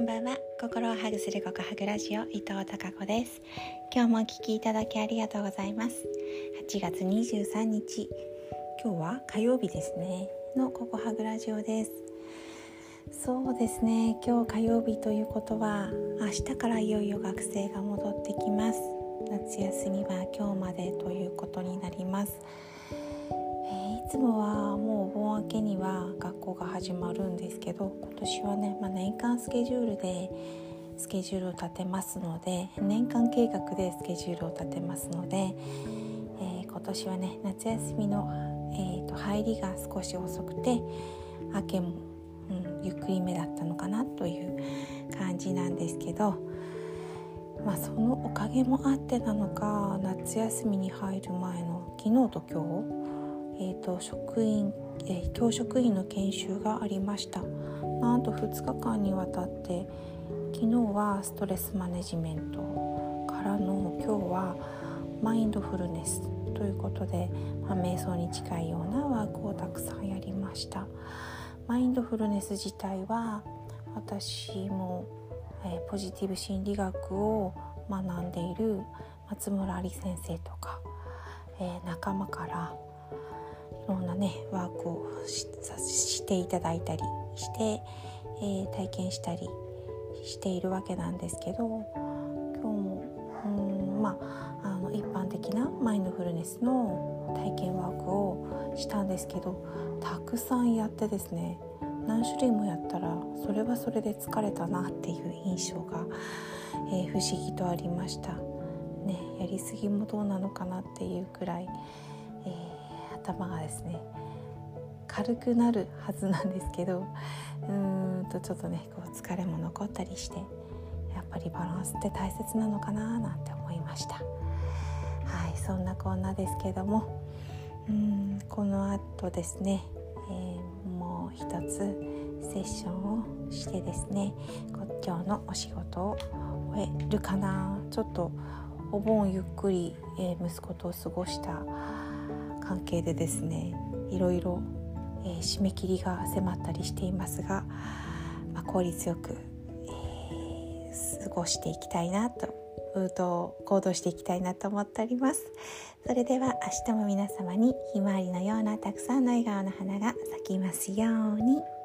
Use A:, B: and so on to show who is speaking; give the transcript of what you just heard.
A: んばんは。心をハグするココハグラジオ伊藤孝子です。今日もお聞きいただきありがとうございます。8月23日。今日は火曜日ですね。のココハグラジオです。そうですね。今日火曜日ということは明日からいよいよ学生が戻ってきます。夏休みは今日までということになります。えいつもはもうお盆明けには校が始まるんですけど今年はね、まあ、年間スケジュールでスケジュールを立てますので年間計画でスケジュールを立てますので、えー、今年はね夏休みの、えーと、入りが少し遅くて明けも、うん、ゆっくりめだったのかなという感じなんですけど、まあ、そのおかげもあってなのか夏休みに入る前の昨日と今日えーと、職員、え、教職員の研修がありました。なんと2日間にわたって昨日はストレスマネジメントからの今日はマインドフルネスということで、まあ、瞑想に近いようなワークをたくさんやりました。マインドフルネス自体は私も、え、ポジティブ心理学を学んでいる松村理先生とか、え、仲間からいろんなねワークをしていただいたりして、えー、体験したりしているわけなんですけど今日もうんまああの一般的なマインドフルネスの体験ワークをしたんですけどたくさんやってですね何種類もやったらそれはそれで疲れたなっていう印象が、えー、不思議とありました。ね、やりすぎもどうなのかなっていうくらい、頭がですね軽くなるはずなんですけどうーんとちょっとねこう疲れも残ったりしてやっぱりバランスって大切なのかななんて思いました。はいそんなこんなですけどもうんこの後ですね、えー、もう一つセッションをしてですね今日のお仕事を終えるかなちょっとお盆ゆっくり、えー、息子と過ごした関係でですねいろいろ、えー、締め切りが迫ったりしていますが、まあ、効率よく、えー、過ごしていきたいなとと行動していきたいなと思っておりますそれでは明日も皆様にひまわりのようなたくさんの笑顔の花が咲きますように。